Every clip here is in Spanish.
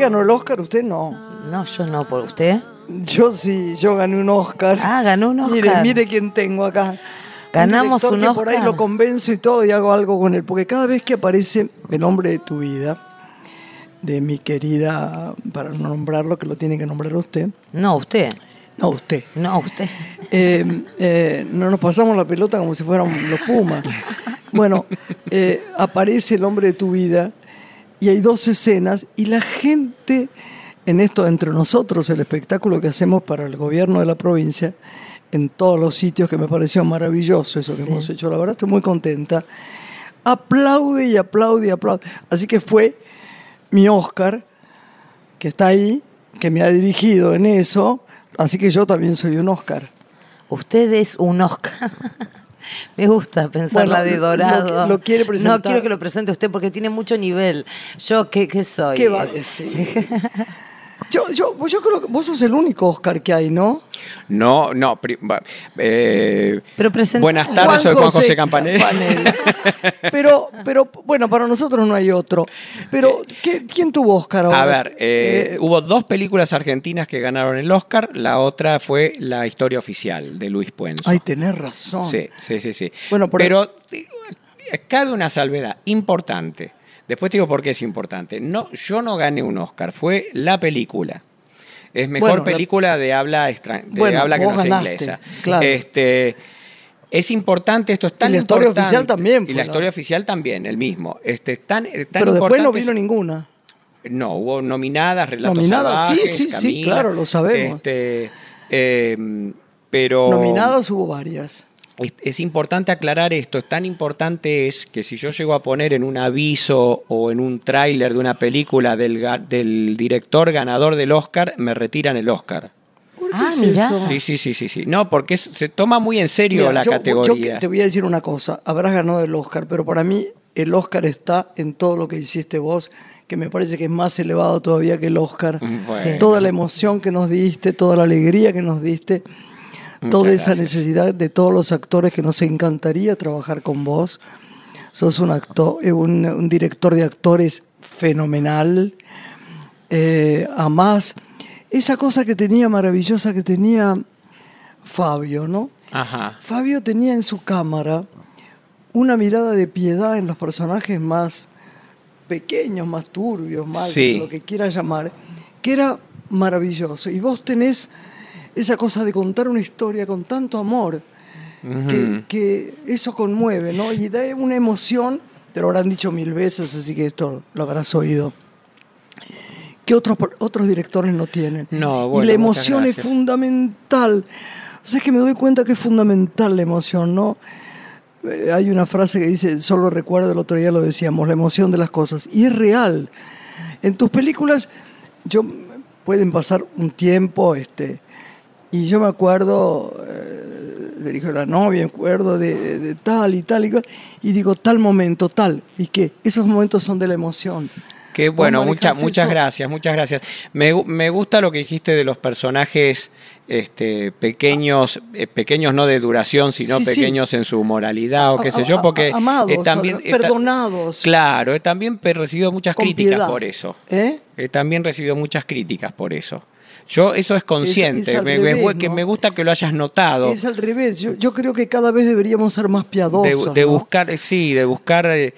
ganó el Oscar? ¿Usted no? No, yo no, por usted. Yo sí, yo gané un Oscar. Ah, ganó un Oscar. Mire, mire quién tengo acá. Ganamos director un que por ahí Oscar. lo convenzo y todo y hago algo con él. Porque cada vez que aparece el hombre de tu vida, de mi querida, para no nombrarlo, que lo tiene que nombrar usted. No, usted. No, usted. No, usted. Eh, eh, no nos pasamos la pelota como si fueran los Pumas. Bueno, eh, aparece el hombre de tu vida y hay dos escenas y la gente en esto entre nosotros, el espectáculo que hacemos para el gobierno de la provincia, en todos los sitios que me pareció maravilloso eso que Sí. hemos hecho, la verdad estoy muy contenta, aplaude y aplaude y aplaude. Así que fue mi Oscar, que está ahí, que me ha dirigido en eso, así que yo también soy un Oscar. Usted es un Oscar. Me gusta pensarla Bueno, de dorado. lo- lo quiere presentar. No quiero que lo presente usted porque tiene mucho nivel. Yo, ¿qué, qué soy? ¿Qué va a decir? Yo, yo, pues yo creo que vos sos el único Oscar que hay, ¿no? No, no. eh, Pero presenta- buenas tardes, soy Juan José Campanelli. Campanelli. Pero, pero, bueno, para nosotros no hay otro. Pero, ¿qué- ¿quién tuvo Oscar ahora? A ver, eh, Eh, hubo dos películas argentinas que ganaron el Oscar. La otra fue La historia oficial de Luis Puenzo. ay, tenés razón. Sí, sí, sí, sí. Bueno, por Pero eh, cabe una salvedad importante. Después te digo por qué es importante. No, yo no gané un Oscar, fue la película. Es mejor Bueno, la- película de habla extra- de Bueno, habla que no sea inglesa. claro. Este, es importante, esto es tan Y la historia importante. oficial también Y fue la la- historia oficial también, el mismo. Este, es tan, pero después no vino ninguna. no, hubo nominadas, relatos Nominadas, sí, salvajes, sí, sí, Camila, claro, lo sabemos. Este, eh, pero Nominadas hubo varias. Es, es importante aclarar esto. Es tan importante es que si yo llego a poner en un aviso o en un tráiler de una película del, director ganador del Oscar, me retiran el Oscar. ¿Por qué Ah, es eso? Sí, sí, sí, sí, sí. No, porque es- se toma muy en serio Mira, la yo- categoría. yo te voy a decir una cosa. Habrás ganado el Oscar, pero para mí el Oscar está en todo lo que hiciste vos, que me parece que es más elevado todavía que el Oscar. Mm, bueno. Toda la emoción que nos diste, toda la alegría que nos diste, toda esa necesidad de todos los actores que nos encantaría trabajar con vos. Sos un actor, eh, un, un director de actores fenomenal. Eh, amás esa cosa que tenía maravillosa que tenía Fabio, ¿no? Ajá. Fabio tenía en su cámara una mirada de piedad en los personajes más pequeños, más turbios, más Sí. lo que quieras llamar, que era maravilloso. Y vos tenés esa cosa de contar una historia con tanto amor, que, que eso conmueve, ¿no? Y da una emoción, te lo habrán dicho mil veces, así que esto lo habrás oído, que otros, otros directores no tienen. No, y bueno, la muchas emoción es fundamental. O sea, es que me doy cuenta que es fundamental la emoción, ¿no? Eh, hay una frase que dice, solo recuerdo el otro día lo decíamos, la emoción de las cosas. Y es real. En tus películas, yo pueden pasar un tiempo, este, y yo me acuerdo eh, del hijo de la novia, me acuerdo de, de- de tal y tal y cual, y digo tal momento, tal, y que esos momentos son de la emoción. Qué ¿Vos bueno, muchas muchas gracias, muchas gracias. Me, me gusta lo que dijiste de los personajes este, pequeños, eh, pequeños no de duración, sino Sí, sí. pequeños en su moralidad o qué sé A- yo, a- porque a- amados, eh, también a- perdonados. claro, he también recibido muchas Con críticas piedad. por eso. ¿Eh? He también recibido muchas críticas por eso. Yo eso es consciente, es me, revés, que ¿no? me gusta que lo hayas notado. Es al revés. Yo, yo creo que cada vez deberíamos ser más piadosos. de ¿no? buscar, sí, de buscar eh,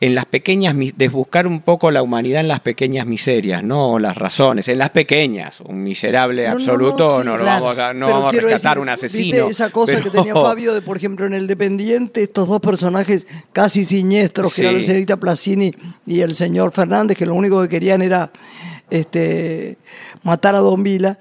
en las pequeñas, de buscar un poco la humanidad en las pequeñas miserias, no las razones, en las pequeñas. Un miserable No, no, no, absoluto, no, lo claro. vamos a, no vamos a rescatar decir, un ¿viste asesino. esa cosa que tenía Fabio de, por ejemplo, en El Dependiente, estos dos personajes casi siniestros, que Sí. era la señorita Placini y el señor Fernández, que lo único que querían era este, matar a Don Vila.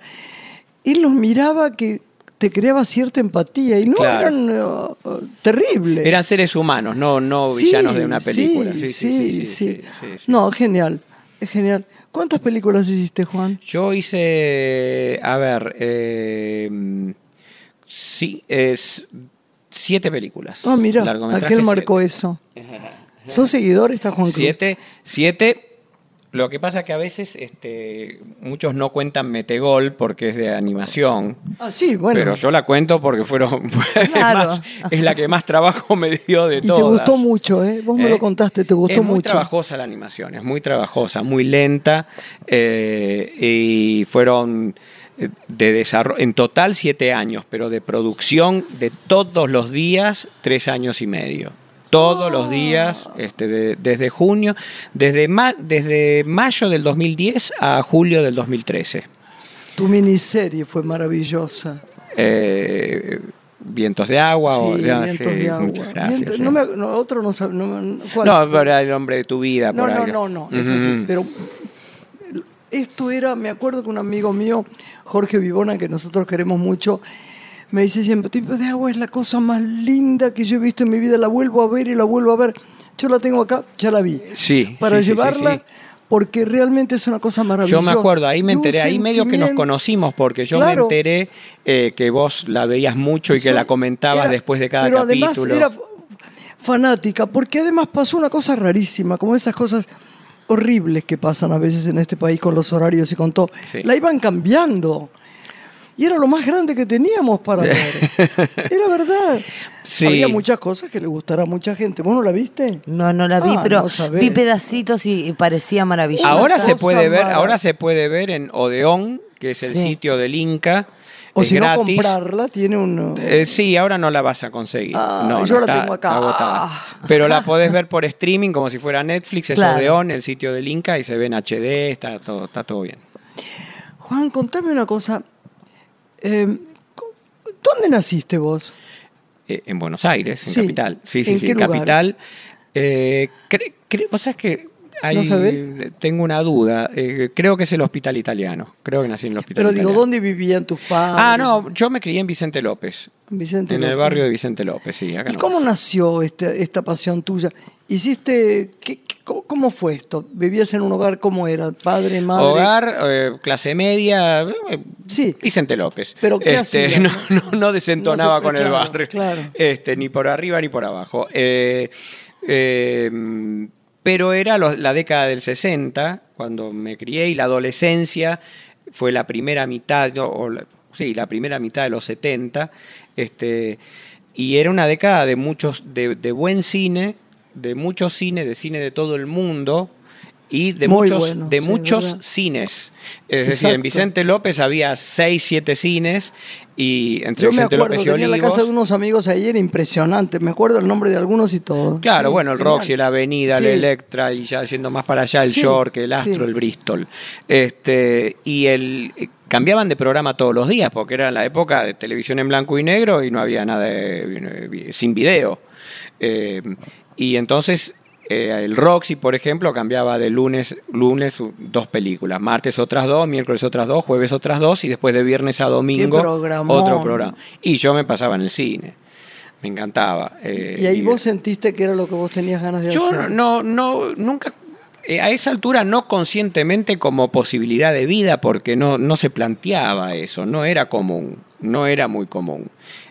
Él los miraba que te creaba cierta empatía y no Claro. eran eh, terribles. Eran seres humanos, no, no Sí, villanos de una película. Sí, Sí, sí, sí. No, genial, genial. ¿Cuántas películas hiciste, Juan? Yo hice, a ver, eh, sí, es siete películas. Ah, mira, aquel marcó eso. ¿Sos seguidor? Está Juan Cruz. Siete, siete Lo que pasa que a veces este, muchos no cuentan Metegol porque es de animación. Ah, sí, bueno. Pero yo la cuento porque fueron Claro. más- es la que más trabajo me dio de y te gustó mucho, ¿eh? Vos me ¿Eh? lo contaste, te gustó es muy mucho. trabajosa la animación, es muy trabajosa, muy lenta eh, y fueron eh, de desarrollo, en total siete años, pero de producción de todos los días tres años y medio. Todos los días, este, de- desde junio, desde, ma- desde mayo del 2010 a julio del 2013. Tu miniserie fue maravillosa. Eh, vientos de agua. o, sí, ya, vientos sí, de agua. muchas gracias, Vientos- sí. no me- no, otro no sabe. No. No, el hombre de tu vida. No, por no, no, no, sí, Ujú. pero esto era, me acuerdo que un amigo mío, Jorge Vivona, que nosotros queremos mucho, me dice siempre, tipo de agua es la cosa más linda que yo he visto en mi vida, la vuelvo a ver y la vuelvo a ver. Yo la tengo acá, ya la vi. Sí, Para sí, llevarla, sí. porque realmente es una cosa maravillosa. Yo me acuerdo, ahí me enteré, ahí medio que nos conocimos, porque yo Claro. me enteré eh, que vos la veías mucho y que la comentabas era- después de cada pero capítulo. además era fanática, porque además pasó una cosa rarísima, como esas cosas horribles que pasan a veces en este país con los horarios y con todo. La iban cambiando. Y era lo más grande que teníamos para ver. Era verdad. Sí. Había muchas cosas que le gustará a mucha gente. ¿Vos no la viste? No, no la vi, Ah, pero no vi pedacitos y parecía maravillosa. ahora se puede ver, mara- ahora se puede ver en Odeón, que es el Sí. sitio del Inca. O si no, gratis. comprarla tiene un... Eh, sí, ahora no la vas a conseguir. Ah, no, yo no, la está- tengo acá. agotada. Pero la podés ver por streaming como si fuera Netflix, es Claro. Odeón, el sitio del Inca, y se ve en HD, está todo, está todo bien. Juan, contame una cosa. Eh, ¿Dónde naciste vos? Eh, en Buenos Aires, en Sí. Capital. Sí, sí, ¿En sí, qué en lugar? Capital. Eh, cre- cre- ¿Vos sabés que hay- ¿No sabés? tengo una duda? Eh, creo que es el Hospital Italiano. Creo que nací en el Hospital Pero digo. ¿dónde vivían tus padres? Ah, no, yo me crié en Vicente López. Vicente en el barrio de Vicente López, sí. Acá ¿Y no. cómo nació este- esta pasión tuya? ¿Hiciste, qué- qué- cómo, cómo fue esto? ¿Vivías en un hogar? ¿Cómo era? ¿Padre, madre? Hogar, eh, clase media, eh, Sí. Vicente López. Pero, ¿qué Este, hacía? No, no, no desentonaba No se- con el barrio. claro. Este, ni por arriba ni por abajo. Eh, eh, pero era lo- la década del 60, cuando me crié, y la adolescencia fue la primera mitad, no, o la- sí, la primera mitad de los 70. Este, y era una década de muchos, de, de buen cine, de mucho cine, de cine de todo el mundo. Y de Muy muchos, bueno, de sí, muchos verdad. cines. Es decir, en. Vicente López había seis, siete cines y entre Yo me Vicente acuerdo, López y tenía la Olivos. casa de unos amigos ahí, era impresionante. Me acuerdo el nombre de algunos y todo. Claro, Sí, bueno, el genial. Roxy, la Avenida, Sí. el Electra y ya yendo más para allá el York, el Astro, el Bristol. Este, y el eh, cambiaban de programa todos los días porque era la época de televisión en blanco y negro y no había nada de- eh, sin video. Eh, y entonces eh, el Roxy, por ejemplo, cambiaba de lunes, lunes dos películas, martes otras dos, miércoles otras dos, jueves otras dos y después de viernes a domingo otro programa. Y yo me pasaba en el cine. Me encantaba. eh, Y ahí vos sentiste que era lo que vos tenías ganas de yo hacer. no, no, nunca, eh, a esa altura no conscientemente como posibilidad de vida, porque no, no se planteaba eso, no era común, no era muy común.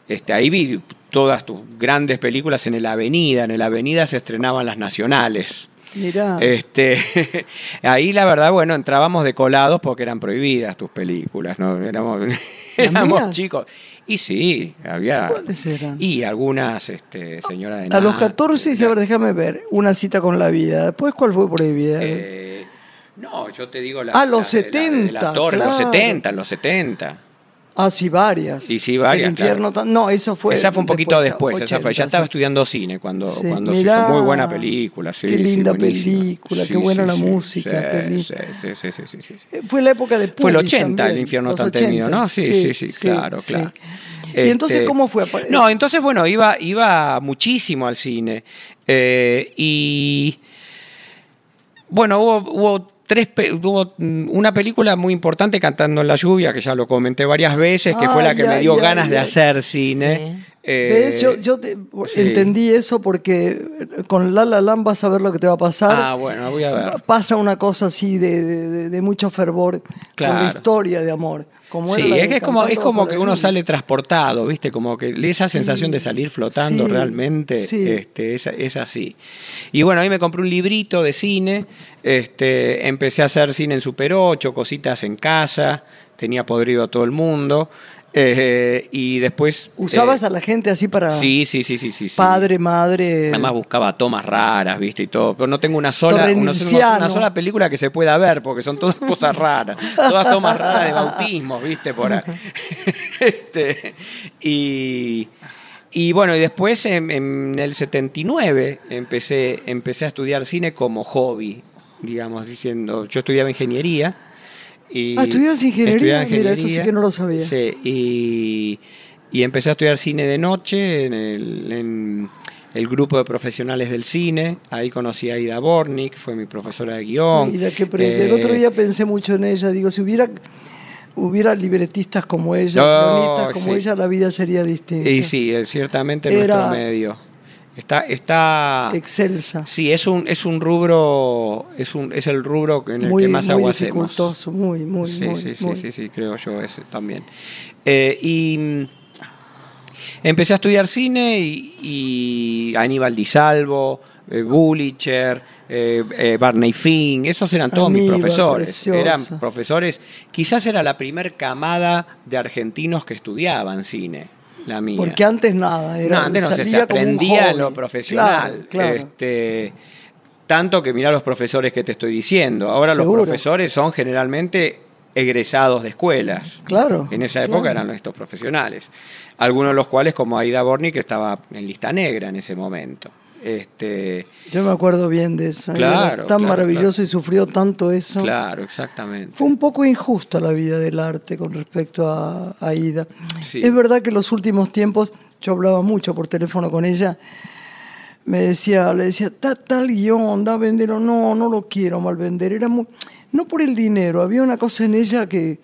Este, ahí vi todas tus grandes películas en el Avenida, en el Avenida se estrenaban las nacionales. Mirá. Este, ahí la verdad, bueno, entrábamos de colados porque eran prohibidas tus películas, ¿no? Éramos, éramos chicos. Y sí, había. ¿Cuáles eran? Y algunas, este, señora de a los nada, 14, dice, a ver, déjame ver, una cita con la vida. Después, ¿cuál fue prohibida? eh, no, yo te digo la, Ah, los la de la- de la 70, torre, los claro. 70, en los 70. Ah, sí, varias. Sí, sí, varias, El infierno, no, eso fue. esa fue un poquito después, esa fue, 80, ya estaba estudiando cine cuando, Sí, cuando mirá, se hizo muy buena película. sí, qué linda película, qué buena la música, sí, sí, sí, sí. Eh, Fue la época de Fue el Puris 80 también, el infierno tan temido, 80. ¿no? Sí, sí, sí, claro, claro. Y entonces, Este, ¿cómo fue? No, entonces, bueno, iba, iba muchísimo al cine. Eh, y bueno, hubo, hubo tres hubo mm, una película muy importante, Cantando en la lluvia, que ya lo comenté varias veces, que fue la que Ay, me dio ay, ganas de hacer cine. Sí. Eh, ¿Ves? Yo, yo te- sí. entendí eso porque con La La Land vas a ver lo que te va a pasar. Ah, bueno, voy a ver. Pasa una cosa así de, de- de- de mucho fervor con la historia de amor. Como Sí, es que es como, es como que uno sale transportado, ¿viste? Como que esa Sí, sensación de salir flotando sí, realmente sí. este, es, es así. Y bueno, ahí me compré un librito de cine, este, empecé a hacer cine en Super 8, cositas en casa, tenía podrido a todo el mundo. Eh, y después. ¿Usabas eh, a la gente así para Sí, sí, sí, sí, sí. sí. padre, madre? Además buscaba tomas raras, ¿viste? Y todo. Pero no tengo una sola, una sola película que se pueda ver, porque son todas cosas raras. Todas tomas raras de bautismo, ¿viste? Por ahí. Este, y, y bueno, y después en, en el 79 empecé, empecé a estudiar cine como hobby, digamos, diciendo. Yo estudiaba ingeniería. Y Ah, ¿estudiabas ingeniería? estudiaba Mira, esto sí ingeniería. que no lo sabía. Sí, y, y empecé a estudiar cine de noche en el, en el grupo de profesionales del cine. Ahí conocí a Ida Bornik, fue mi profesora de guion. Mira, qué precio. El Eh, otro día pensé mucho en ella. Digo, si hubiera, hubiera libretistas como ella, No, guionistas como sí. ella, la vida sería distinta. Y sí, eh, ciertamente Era- nuestro medio. Está, está Excelsa. sí, es un, es un rubro, es un, es el rubro en el muy que más muy agua dificultoso, muy, muy, sí, muy, sí, sí, muy. sí, sí, creo yo ese también. Eh, y mm, empecé a estudiar cine y, y Aníbal Di Salvo, eh, Bullicher, eh, eh, Barney Fink, esos eran todos mis profesores. preciosa. Eran profesores, quizás era la primer camada de argentinos que estudiaban cine, la mía. Porque antes nada, era, no, antes no se, aprendía en lo profesional. Claro, claro. Este, tanto que mirá los profesores que te estoy diciendo. Ahora Seguro. los profesores son generalmente egresados de escuelas. Claro, En esa claro. época eran estos profesionales. Algunos de los cuales, como Aida Borni, que estaba en lista negra en ese momento. Este, Yo me acuerdo bien de eso. Claro, Era tan claro, maravilloso y sufrió tanto eso. claro, exactamente. Fue un poco injusta la vida del arte con respecto a, Ida. Sí. Es verdad que en los últimos tiempos, yo hablaba mucho por teléfono con ella, me decía, le decía, "Ta- tal guion, da a venderlo. No, no lo quiero mal vender. Era muy, no por el dinero, había una cosa en ella que,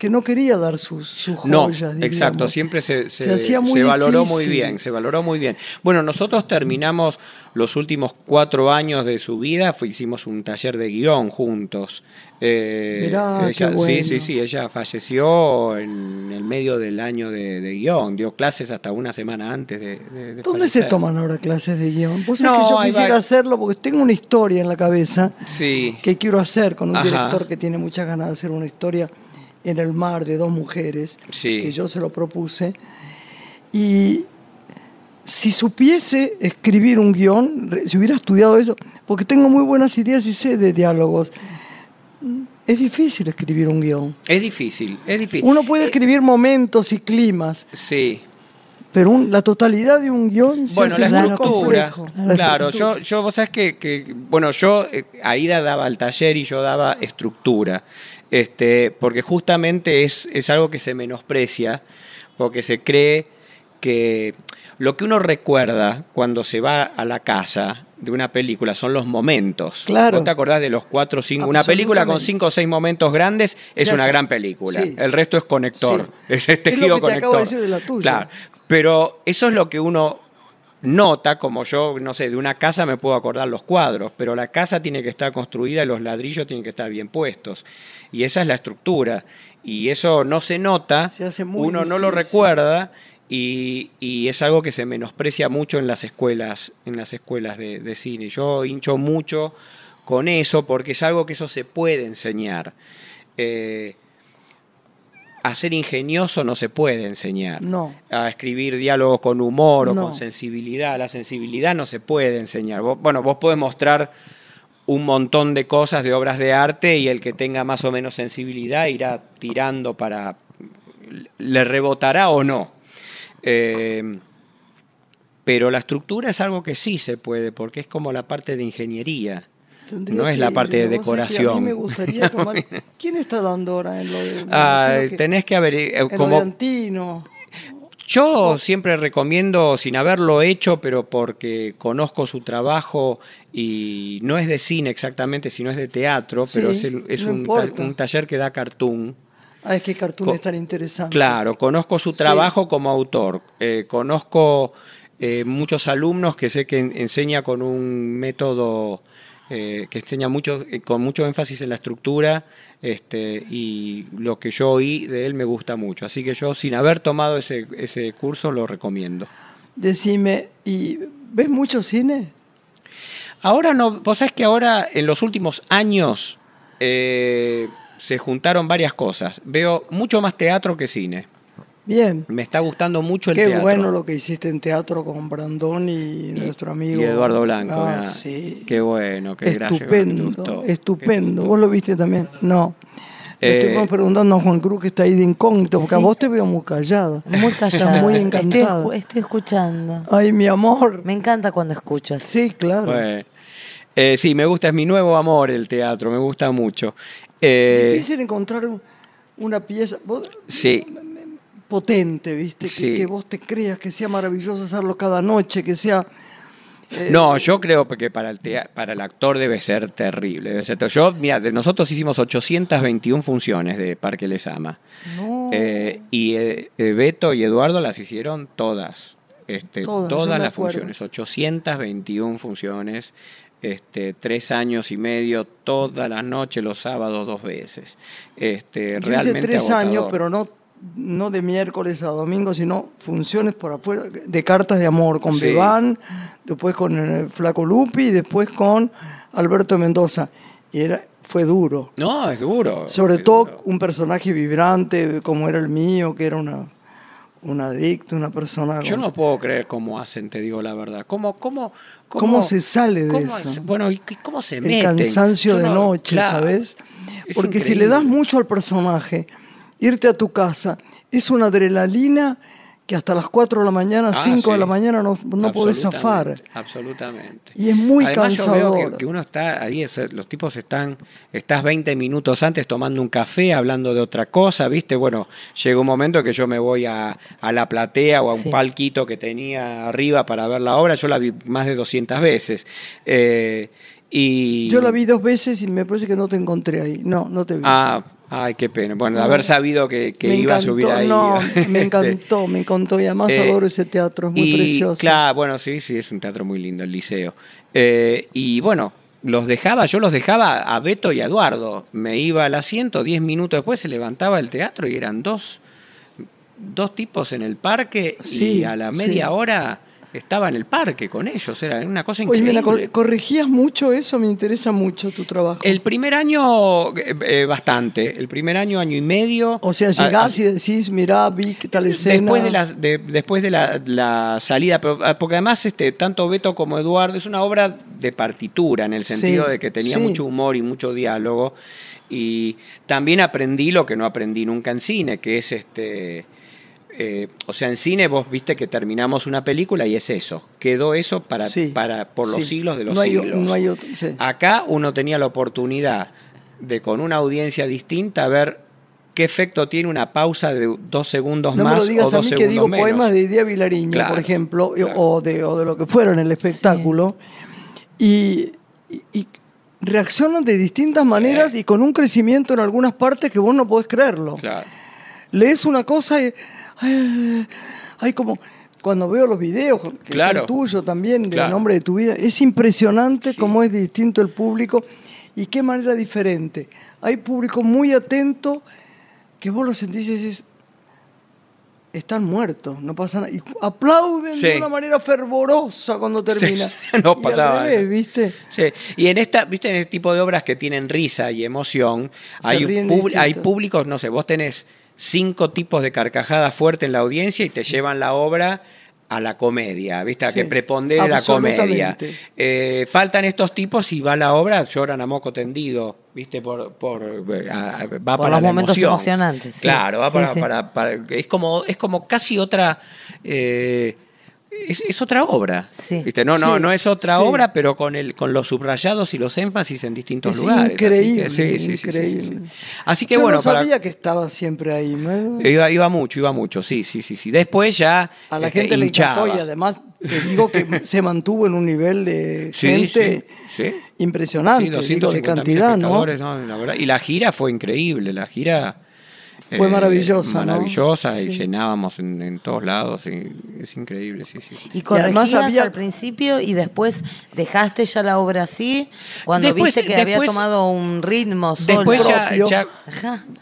que no quería dar sus, sus No, joyas. exacto, siempre se, se- Se hacía muy se valoró muy bien, se valoró muy bien. Bueno, nosotros terminamos los últimos cuatro años de su vida, fue- hicimos un taller de guion juntos. Eh, Mirá, ella- qué bueno. Sí, sí, sí, ella falleció en el medio del año de, de guion, dio clases hasta una semana antes de... de- de ¿Dónde se toman ahora clases de guion? Pues No, es que yo quisiera va- hacerlo porque tengo una historia en la cabeza Sí, que quiero hacer con un Ajá. director que tiene muchas ganas de hacer una historia en el mar de dos mujeres, Sí. que yo se lo propuse. Y si supiese escribir un guion, si hubiera estudiado eso, porque tengo muy buenas ideas y sé de diálogos, es difícil escribir un guion. es difícil, es difícil. Uno puede escribir momentos y climas, Sí. pero un- la totalidad de un guion se Bueno, hace la estructura. complejo. Claro, La yo, estructura. yo, vos sabés que, que, bueno, yo, eh, Aida daba el taller y yo daba estructura, este, porque justamente es, es algo que se menosprecia, porque se cree que lo que uno recuerda cuando se va a la casa de una película son los momentos. Claro. ¿Vos te acordás de los cuatro o cinco? Una película con cinco o seis momentos grandes es Ya una está. gran película. Sí. El resto es conector. Sí. Es, es Es lo tejido que te acabo conector. de decir de la tuya. Claro. Pero eso es lo que uno nota, como yo, no sé, de una casa me puedo acordar los cuadros, pero la casa tiene que estar construida y los ladrillos tienen que estar bien puestos. Y esa es la estructura. Y eso no se nota, Se hace muy uno no lo recuerda y, y es algo que se menosprecia mucho en las escuelas, en las escuelas de, de cine. Yo hincho mucho con eso porque es algo que eso se puede enseñar. Eh, a ser ingenioso no se puede enseñar. No. A escribir diálogos con humor o No. con sensibilidad. La sensibilidad no se puede enseñar. Vos- bueno, vos podés mostrar un montón de cosas de obras de arte y el que tenga más o menos sensibilidad irá tirando para... le rebotará o no. Eh, pero la estructura es algo que sí se puede, porque es como la parte de ingeniería. Tendría No es que la parte de que A mí decoración. me gustaría tomar. ¿Quién está dando ahora en lo de.? Ah, que- tenés que haber... eh, en lo de como, Antino. Yo siempre recomiendo, sin haberlo hecho, pero porque conozco su trabajo y no es de cine exactamente, sino es de teatro, pero es, el- es no un, ta- importa. un taller que da cartoon. Ah, es que Cartoon Co- es tan interesante. Claro, conozco su Sí. trabajo como autor. Eh, conozco eh, muchos alumnos que sé que en- enseña con un método eh, que enseña mucho, eh, con mucho énfasis en la estructura. Este, y lo que yo oí de él me gusta mucho. Así que yo, sin haber tomado ese, ese curso, lo recomiendo. Decime, ¿y ves mucho cine? Ahora no, vos sabés que ahora en los últimos años eh, se juntaron varias cosas. Veo mucho más teatro que cine. Bien. Me está gustando mucho el Qué teatro. bueno lo que hiciste en teatro con Brandón y, nuestro amigo. Y Eduardo Blanco. Ah, sí. Qué bueno, qué Estupendo, estupendo. ¿Vos lo viste también? No. Eh, estoy preguntando a Juan Cruz que está ahí de incógnito, porque a vos te veo muy callada. Muy Estás callada. muy encantada. escu- estoy escuchando. Ay, mi amor. Me encanta cuando escuchas. Sí, claro. Bueno. Eh, sí, me gusta, es mi nuevo amor el teatro, me gusta mucho. Eh, Difícil encontrar un- una pieza vos- sí, potente, ¿viste? Que, Sí. que vos te creas que sea maravilloso hacerlo cada noche, que sea. eh, no, yo creo que para el, para el actor debe ser terrible. Debe ser yo, mira, nosotros hicimos 821 funciones de Parque Les Ama. No. Eh, y eh, Beto y Eduardo las hicieron todas. Este, Todas, las acuerdo. funciones, 821 funciones, este, tres años y medio, todas las noches, los sábados dos veces. Este, Yo hice realmente tres agotador. años, pero no, no de miércoles a domingo, sino funciones por afuera, de cartas de amor, con Sí. Bebán, después con el Flaco Lupi y después con Alberto Mendoza. Y era, fue duro. No, es duro. Sobre es todo duro. un personaje vibrante como era el mío, que era una, un adicto, una persona... Yo con- no puedo creer cómo hacen, te digo la verdad. ¿Cómo, cómo, ¿Cómo se sale de cómo eso? es- bueno, ¿y cómo se el meten? cansancio Yo de no- noche, claro, ¿sabes? es Porque si le das mucho al personaje, irte a tu casa, es una adrenalina que hasta las 4 de la mañana, Ah, 5 de sí. la mañana no, no podés zafar. Absolutamente. Y es muy Además, yo veo cansador. que, que uno está ahí, los tipos están, estás 20 minutos antes tomando un café, hablando de otra cosa, ¿viste? Bueno, llega un momento que yo me voy a, a la platea o a un Sí. palquito que tenía arriba para ver la obra, yo la vi más de 200 veces. Eh, y... Yo la vi dos veces y me parece que no te encontré ahí. No, no te vi. Ah, ay, qué pena. Bueno, de haber sabido que, que iba a encantó, subir ahí. No, Este, me encantó, me encantó. Y además Eh, adoro ese teatro, es muy y, precioso. Claro, bueno, sí, sí, es un teatro muy lindo, el liceo. Eh, y bueno, los dejaba, yo los dejaba a Beto y a Eduardo. Me iba al asiento, diez minutos después se levantaba el teatro y eran dos, dos tipos en el parque Sí, y a la media sí. hora estaba en el parque con ellos. Era una cosa Oye, increíble. mira, cor- corregías mucho eso, me interesa mucho tu trabajo. el primer año, eh, eh, bastante. El primer año, año y medio. o sea, a- llegás y decís, mirá, vi tal escena. Después de la, de- después de la, la salida, ah, porque además este, tanto Beto como Eduardo es una obra de partitura, en el sentido Sí, de que tenía sí. mucho humor y mucho diálogo. Y también aprendí lo que no aprendí nunca en cine, que es este. Eh, o sea, en cine vos viste que terminamos una película y es eso. Quedó eso para, Sí, para por los sí. siglos de los No hay o- siglos. no hay otro, sí. Acá uno tenía la oportunidad de con una audiencia distinta ver qué efecto tiene una pausa de dos segundos No más lo o digas dos a mí que digo menos. poemas de Idea Vilariño, Claro, por ejemplo, claro. o, de, o de lo que fuera en el espectáculo, y, reaccionan de distintas maneras y con un crecimiento en algunas partes que vos no podés creerlo. Claro. Lees una cosa y ay, ay, como cuando veo los videos, que Claro. el tuyo también, de Claro. nombre de tu vida, es impresionante Sí. cómo es distinto el público y qué manera diferente. Hay público muy atento que vos lo sentís y decís, están muertos, no pasa nada. Y aplauden Sí. de una manera fervorosa cuando termina. Sí, no Y al pasaba revés, eso. ¿viste? Sí, y en esta, viste, en este tipo de obras que tienen risa y emoción, Se hay, distinto. hay públicos, no sé, vos tenés cinco tipos de carcajadas fuertes en la audiencia y te llevan la obra a la comedia, ¿viste? A Sí, que prepondere la comedia. Eh, faltan estos tipos y va la obra, lloran a moco tendido, ¿viste? Por, por, eh, a- va Por para los la momentos emoción. emocionantes, sí. Claro, va Sí, para, sí. para- para- es como es como casi otra eh, es, es otra obra. Sí. ¿Viste? No, no, Sí, no es otra sí. obra, pero con el con los subrayados y los énfasis en distintos Es lugares. increíble, Así que, sí, sí, sí, sí, increíble. sí, sí. Así que Yo bueno, no para- sabía que estaba siempre ahí. ¿no? iba, iba mucho, iba mucho, sí, sí, sí, sí. Después ya A la este, gente le encantó y además te digo que se mantuvo en un nivel de gente impresionante, digo, de 250.000 cantidad, ¿no? Y la gira fue increíble, la gira Fue maravillosa, ¿no? Maravillosa y Sí. llenábamos en, en todos lados. y es increíble, sí, sí. sí. Y corregías había- al principio y después dejaste ya la obra así, cuando Después- viste que había tomado un ritmo solo. Después ya, propio.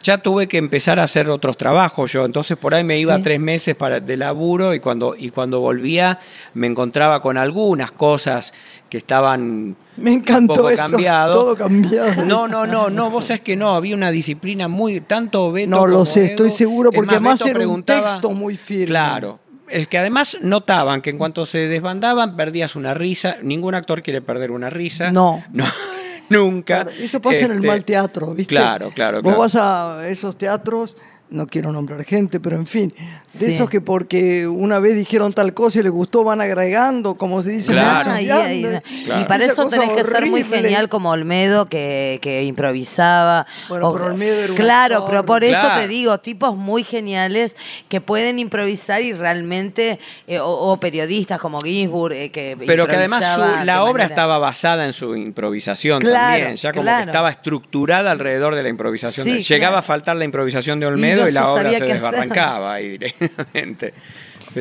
ya, tuve que empezar a hacer otros trabajos yo, entonces por ahí me iba Sí. tres meses para, de laburo y cuando, y cuando volvía me encontraba con algunas cosas que estaban Me encantó poco esto, cambiado. todo cambiado. No, no, no, no, vos sabés que no, había una disciplina muy, tanto Beto No, lo como sé, Edu. estoy seguro, Es porque además era un texto muy firme. Claro. Es que además notaban que en cuanto se desbandaban perdías una risa. Ningún actor quiere perder una risa. No. No, nunca. Claro, eso pasa en el Este, mal teatro, ¿viste? Claro, claro, Vos claro. vas a esos teatros, no quiero nombrar gente, pero en fin, de Sí. esos que porque una vez dijeron tal cosa y les gustó, van agregando, como se dice. Claro. van Ah, y, Claro. para Esa eso tenés que ser muy genial como Olmedo que, que improvisaba. Bueno, pero Olmedo era un Claro, actor. pero por eso Claro. te digo, tipos muy geniales que pueden improvisar y realmente, eh, o, o periodistas como Ginsburg, eh, que Pero que además su- la obra manera- estaba basada en su improvisación Claro, también, ya como claro. que estaba estructurada alrededor de la improvisación. Sí, Llegaba claro. a faltar la improvisación de Y No y, la se obra se hacer. desbarrancaba ahí directamente.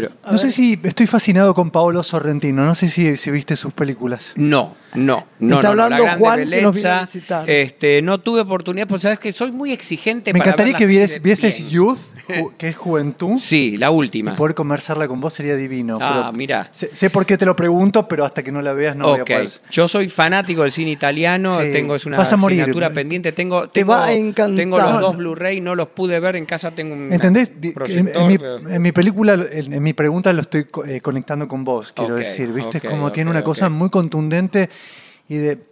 Pero No sé si estoy fascinado con Paolo Sorrentino. No sé si, si viste sus películas. no, no, no. Está no, no, hablando la grande Juan, que nos viene a belleza, visitar. Este, no tuve oportunidad, porque sabes que soy muy exigente. Me para encantaría que vieses bien. Youth, ju- que es juventud. Sí, la Y última. poder conversarla con vos sería divino. Ah, pero mirá. Sé, sé por qué te lo pregunto, pero hasta que no la veas no voy a poder. yo soy fanático del cine italiano, Sí, tengo es una vas a morir. asignatura pendiente, tengo, Te tengo, va a encantar. tengo los No, dos no. Blu-ray, no los pude ver en casa, tengo un ¿Entendés? Proyector. mi, en mi película, en, en mi pregunta lo estoy eh, conectando con vos, quiero decir, ¿viste? ok, es como tiene una cosa muy contundente y de,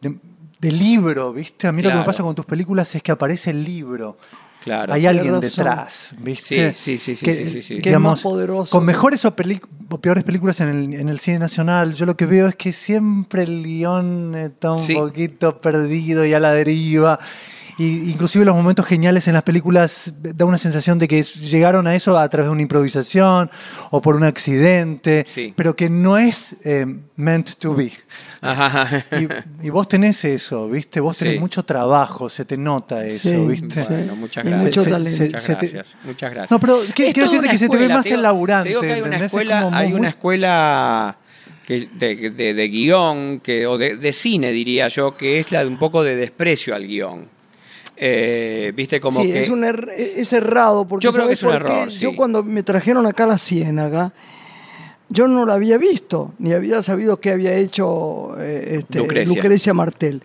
de, de libro, ¿viste? A mí lo que me pasa con tus películas es que aparece el libro. Claro. Hay alguien detrás, ¿viste? Sí, sí, sí, sí, que, sí, sí, sí. Que es más poderoso. Con mejores o, peores películas en el, en el cine nacional, yo lo que veo es que siempre el guion está un Sí. poquito perdido y a la deriva. Y inclusive los momentos geniales en las películas da una sensación de que llegaron a eso a través de una improvisación o por un accidente, Sí. pero que no es eh, meant to be. Ajá. Y, y vos tenés eso, ¿viste? Vos tenés Sí. mucho trabajo, se te nota eso, Sí, ¿viste? sí. Bueno, muchas gracias. mucho Se- talento. se- Muchas se te- gracias. Muchas gracias. No, pero ¿qué- quiero decirte que se te ve escuela, más te digo- el laburante, te digo que hay una escuela, como hay muy- una escuela que, de, de- de guion, que, o de, de cine diría yo, que es la de un poco de desprecio al guion. Eh, Viste como sí, que... es, un er- es errado. Porque Yo creo que ¿sabes es un error, sí. Yo cuando me trajeron acá a la Ciénaga, yo no la había visto, ni había sabido qué había hecho eh, este, Lucrecia. Lucrecia. Martel.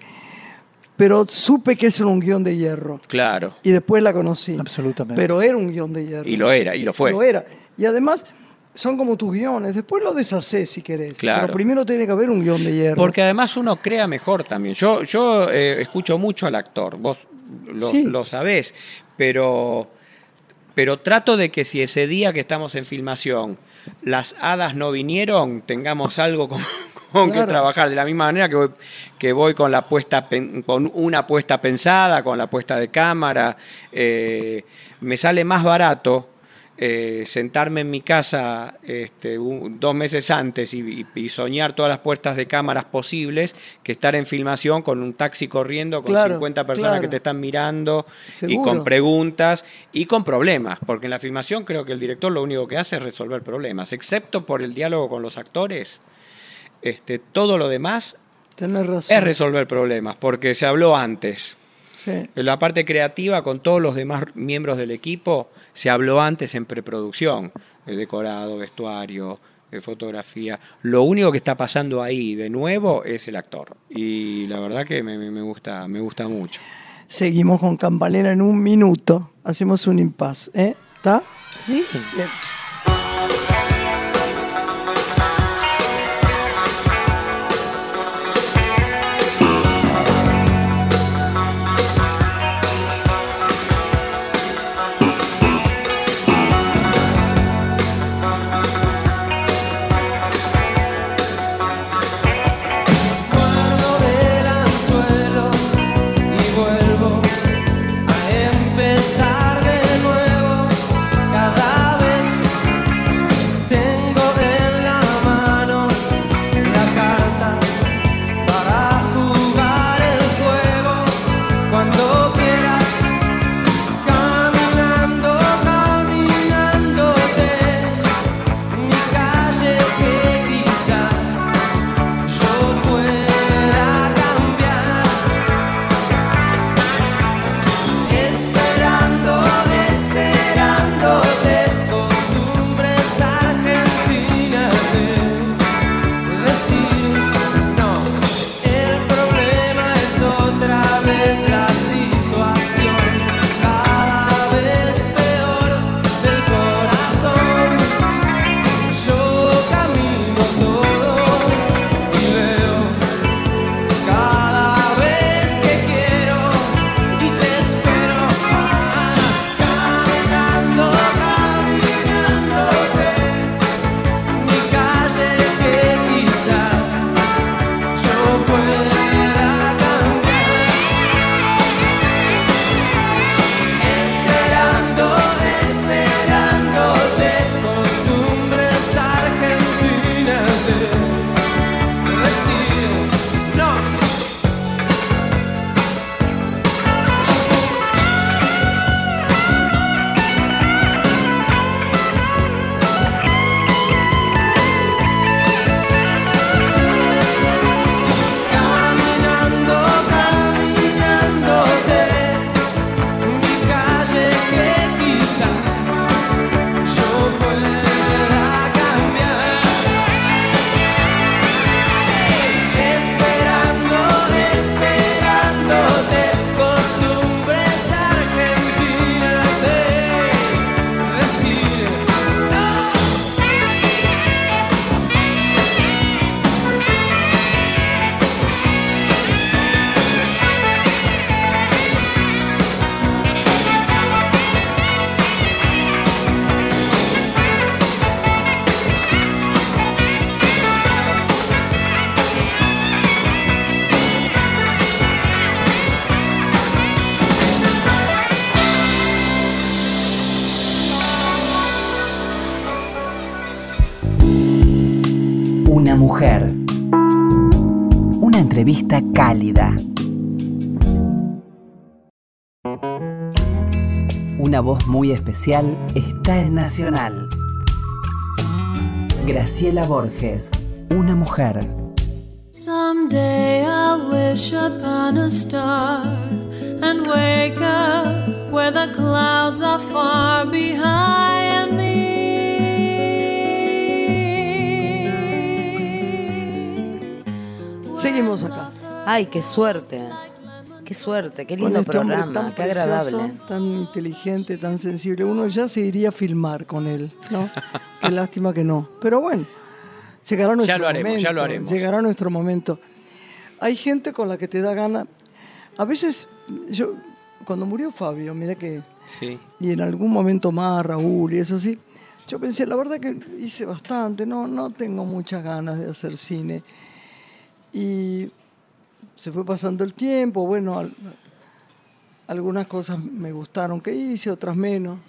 Pero supe que ese era un guion de hierro. Claro. Y después la conocí. Absolutamente. Pero era un guion de hierro. Y lo era, y lo fue. Lo era. Y además son como tus guiones. Después lo deshaces si querés. Claro. Pero primero tiene que haber un guion de hierro. Porque además uno crea mejor también. Yo, yo eh, escucho mucho al actor, vos lo, Sí. lo sabés, pero, pero trato de que si ese día que estamos en filmación las hadas no vinieron, tengamos algo con, con que trabajar. De la misma manera que voy, que voy con, la puesta, con una puesta pensada, con la puesta de cámara, eh, me sale más barato eh, sentarme en mi casa este, un- dos meses antes y, soñar todas las puestas de cámaras posibles que estar en filmación con un taxi corriendo con Claro, 50 personas claro. que te están mirando y con preguntas y con problemas, porque en la filmación creo que el director lo único que hace es resolver problemas, excepto por el diálogo con los actores. Este, todo lo demás razón. es resolver problemas, porque se habló antes. Sí. En la parte creativa, con todos los demás miembros del equipo, se habló antes en preproducción. El decorado, vestuario, eh, fotografía. Lo único que está pasando ahí de nuevo es el actor. Y la verdad que me, gusta, me gusta mucho. Seguimos con Campanera en un minuto. Hacemos un impas. ¿eh? ¿Está? Sí. Bien. Muy especial está en Nacional. Graciela Borges. Una mujer. Someday I'll wish upon a star and wake up where the clouds are far behind me. Seguimos acá. Ay, qué suerte. Qué suerte, qué lindo este hombre programa, tan qué precioso, agradable. tan inteligente, tan sensible. Uno ya se iría a filmar con él, ¿no? Qué lástima que no. Pero bueno, llegará nuestro lo haremos, momento. ya lo haremos. Llegará nuestro momento. Hay gente con la que te da gana. A veces, yo, cuando murió Fabio, mira que. Sí. Y en algún momento más, Raúl y eso sí. Yo pensé, la verdad que hice bastante, no, no tengo muchas ganas de hacer cine. Y se fue pasando el tiempo, bueno, al- algunas cosas me gustaron que hice, otras menos.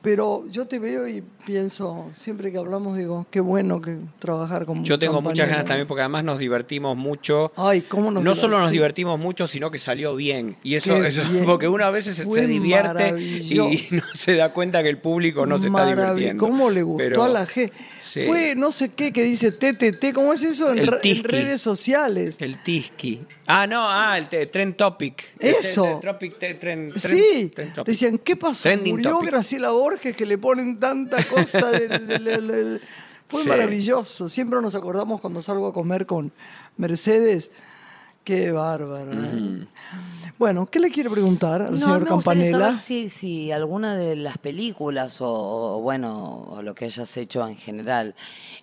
Pero yo te veo y pienso, siempre que hablamos digo, qué bueno que trabajar con Yo tengo muchas ganas también porque además nos divertimos mucho. Ay, cómo nos no solo nos divertimos. mucho, sino que salió bien. Y eso, eso bien. porque uno a veces se- Fue se divierte y no se da cuenta que el público no se está divirtiendo. ¿Cómo le gustó Pero- a la gente? Sí. Fue no sé qué que dice TTT, ¿cómo es eso? En, re- en redes sociales. El Tiski. Ah, no, ah, el Trend Topic. Eso. Sí, decían, ¿qué pasó? Murió topic. Graciela Borges que le ponen tanta cosa. Fue maravilloso. Siempre nos acordamos cuando salgo a comer con Mercedes. Qué bárbaro. ¿eh? Bueno, ¿qué le quiere preguntar al No, señor me Campanella? saber si, si alguna de las películas o, o, bueno, o lo que hayas hecho en general,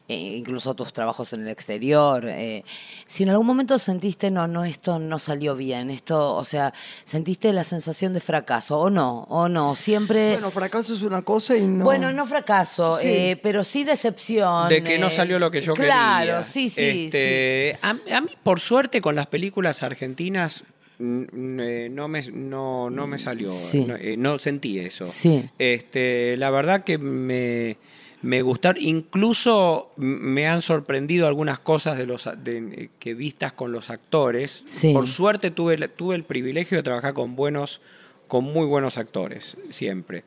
eh, incluso tus trabajos en el exterior, eh, si en algún momento sentiste, no, no, esto no salió bien, esto, o sea, sentiste la sensación de fracaso, o no, o no, siempre... Bueno, fracaso es una cosa y no. Bueno, no fracaso, Sí. eh, pero sí decepción. De que no eh, salió lo que yo claro, quería. sí, sí, Este, A, a mí, por suerte, con las películas argentinas no me, no, no me salió. Sí. No, eh, no sentí eso. Sí. Este, la verdad que me, me gustaron. Incluso me han sorprendido algunas cosas de los de- que vistas con los actores. Sí. Por suerte tuve, el- tuve el privilegio de trabajar con buenos con muy buenos actores, siempre.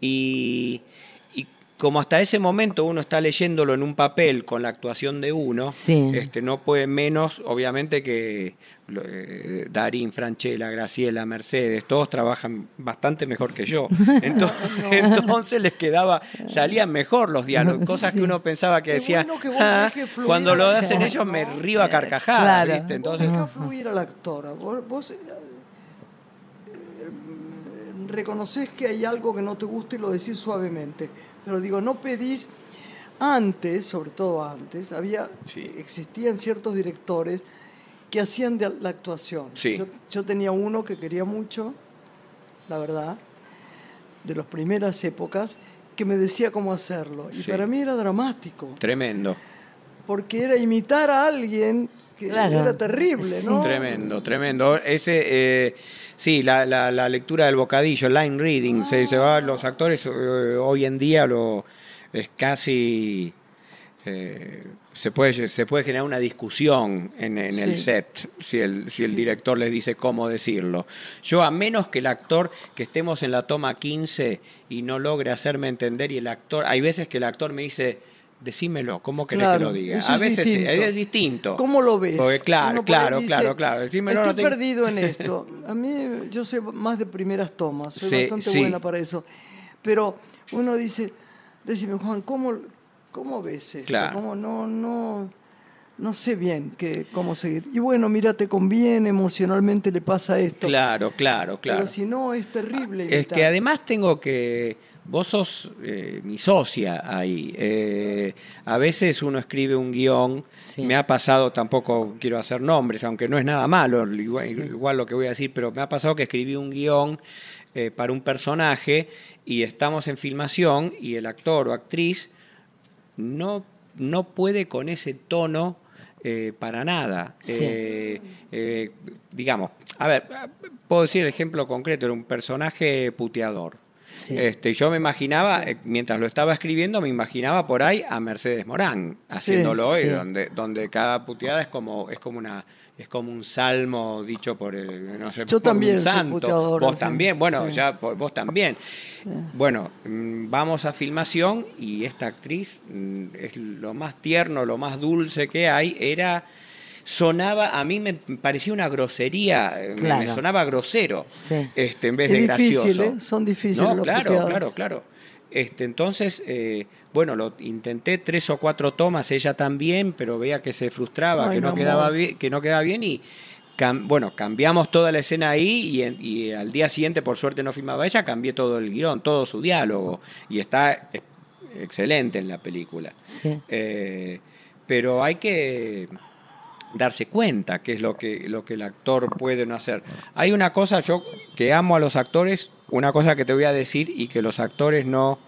Y como hasta ese momento uno está leyéndolo en un papel con la actuación de uno, Sí. este, no puede menos, obviamente, que eh, Darín, Franchella, Graciela, Mercedes, todos trabajan bastante mejor que yo. Entonces, entonces les quedaba, salían mejor los diálogos, cosas que uno pensaba que Qué decía, bueno que vos "Ah", dejes fluir cuando lo hacen actor, ellos me río a carcajadas, Claro. ¿viste? Entonces, fluir a la actora. Vos, vos, eh, eh, reconoces que hay algo que no te gusta y lo decís suavemente. Pero digo, no pedís. Antes, sobre todo antes, había, Sí. existían ciertos directores que hacían de la actuación. Sí. Yo, yo tenía uno que quería mucho, la verdad, de las primeras épocas, que me decía cómo hacerlo. Y Sí. para mí era dramático, tremendo. porque era imitar a alguien que Claro. era terrible, ¿no? Tremendo, tremendo. Ese, eh, sí, la, la- la lectura del bocadillo, line reading, se, se va, los actores eh, hoy en día lo es casi eh, se puede se puede generar una discusión en, en el set si el si el director les dice cómo decirlo. Yo a menos que el actor que estemos en la toma 15 y no logre hacerme entender y el actor, hay veces que el actor me dice Decímelo, ¿cómo querés que Claro, lo diga? A es veces distinto. es distinto. ¿Cómo lo ves? Porque, claro, claro, dice, claro, claro. Decímelo, Estoy no te- perdido en esto. A mí, yo sé más de primeras tomas, soy Sí, bastante sí. buena para eso. Pero uno dice, decime, Juan, ¿cómo, cómo ves esto? Claro. ¿Cómo no, no, no sé bien que, cómo seguir? Y bueno, mira, te conviene, emocionalmente le pasa esto. Claro, claro, claro. Pero si no, es terrible. Es imitar. que además tengo que. Vos sos eh, mi socia ahí. Eh, a veces uno escribe un guion. Sí. Me ha pasado, tampoco quiero hacer nombres, aunque no es nada malo, igual, igual lo que voy a decir, pero me ha pasado que escribí un guion eh, para un personaje y estamos en filmación y el actor o actriz no, no puede con ese tono para nada. Sí. Digamos, a ver, puedo decir el ejemplo concreto, era un personaje puteador. Sí. Este, yo me imaginaba, eh, mientras lo estaba escribiendo, me imaginaba por ahí a Mercedes Morán haciéndolo hoy, donde, donde cada puteada es como, es como una, es como un salmo dicho por el, no sé, Yo por también un santo. Vos también, bueno, ya vos también. Bueno, vamos a filmación y esta actriz mm, es lo más tierno, lo más dulce que hay, era sonaba, a mí me parecía una grosería, me- sonaba grosero, Sí. este, en vez Es de gracioso. difícil, ¿eh? Son difíciles No, los claro, puteados. claro, claro. Este, entonces, eh, bueno, lo intenté tres o cuatro tomas, ella también, pero veía que se frustraba, Ay, que no quedaba bien, que no quedaba bien y cam- bueno, cambiamos toda la escena ahí y, en- y al día siguiente, por suerte no filmaba ella, cambié todo el guion, todo su diálogo y está excelente en la película. Sí. Eh, pero hay que darse cuenta qué es lo que, lo que el actor puede no hacer. Hay una cosa, yo que amo a los actores, una cosa que te voy a decir y que los actores no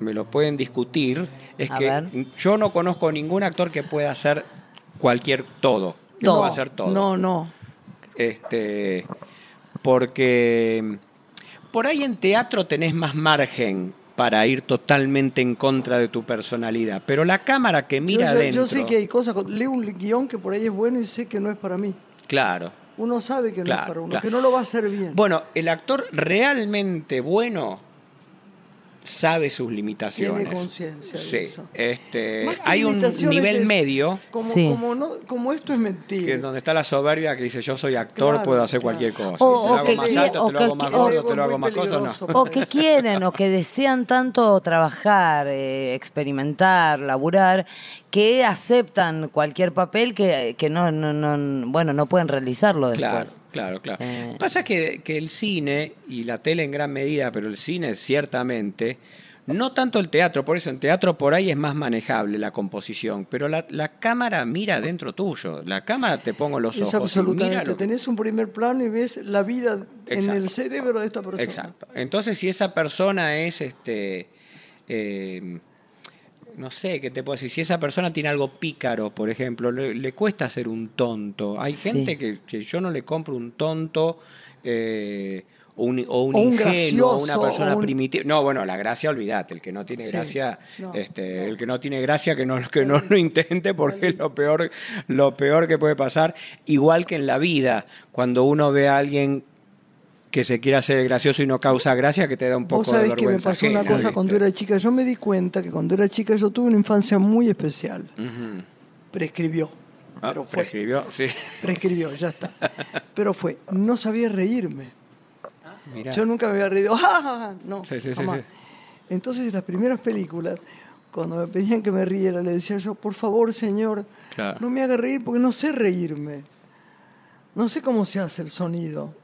me lo pueden discutir, es A que ver. yo no conozco ningún actor que pueda hacer cualquier todo. Que Todo. pueda hacer todo. No, no. Este, porque por ahí en teatro tenés más margen para ir totalmente en contra de tu personalidad, pero la cámara que mira yo, yo- adentro, yo sé que hay cosas, leo un guion que por ahí es bueno y sé que no es para mí. claro. Uno sabe que no es para uno, claro. que no lo va a hacer bien. Bueno, el actor realmente bueno sabe sus limitaciones. Tiene conciencia de Sí, eso. este, hay un nivel es medio Como, Sí. como, no, como esto es que mentira. es donde está la soberbia que dice yo soy actor, Claro, puedo hacer claro. cualquier cosa. O- te lo hago que más alto, te lo hago más gordo, te lo hago más cosas, no. O que quieren o que desean tanto trabajar, eh, experimentar, laburar, que aceptan cualquier papel que, que no, no, no, bueno, no pueden realizarlo después. Claro, claro, claro. Eh. Pasa que, que el cine y la tele en gran medida, pero el cine ciertamente, no tanto el teatro, por eso en teatro por ahí es más manejable la composición, pero la, la cámara mira dentro tuyo, la cámara te pongo los es ojos. mira absolutamente. lo Tenés un primer plano y ves la vida en Exacto. el cerebro de esta persona. Exacto. Entonces, si esa persona es, este, eh, no sé, ¿qué te puedo decir? Si esa persona tiene algo pícaro, por ejemplo, le, le cuesta ser un tonto. Hay Sí. gente que, que yo no le compro un tonto. eh, o un, o un O un ingenuo, o una persona un- primitiva. No, bueno, la gracia, olvídate. El que no tiene Sí, gracia, no, este, el que no tiene gracia, que no, que no lo intente, porque es lo peor, lo peor que puede pasar. Igual que en la vida, cuando uno ve a alguien que se quiere hacer gracioso y no causa gracia, que te da un poco Vos sabés de que me vergüenza. pasó una cosa cuando era chica. Yo me di cuenta que cuando era chica yo tuve una infancia muy especial. Prescribió. Ah, Pero fue. prescribió, sí. Prescribió, ya está. Pero fue. No sabía reírme. Mirá. Yo nunca me había reído. ¡Ah! No, Sí, sí, sí, jamás. sí. Entonces, en las primeras películas, cuando me pedían que me riera, le decía yo, por favor, señor, Claro. no me haga reír porque no sé reírme. No sé cómo se hace el sonido.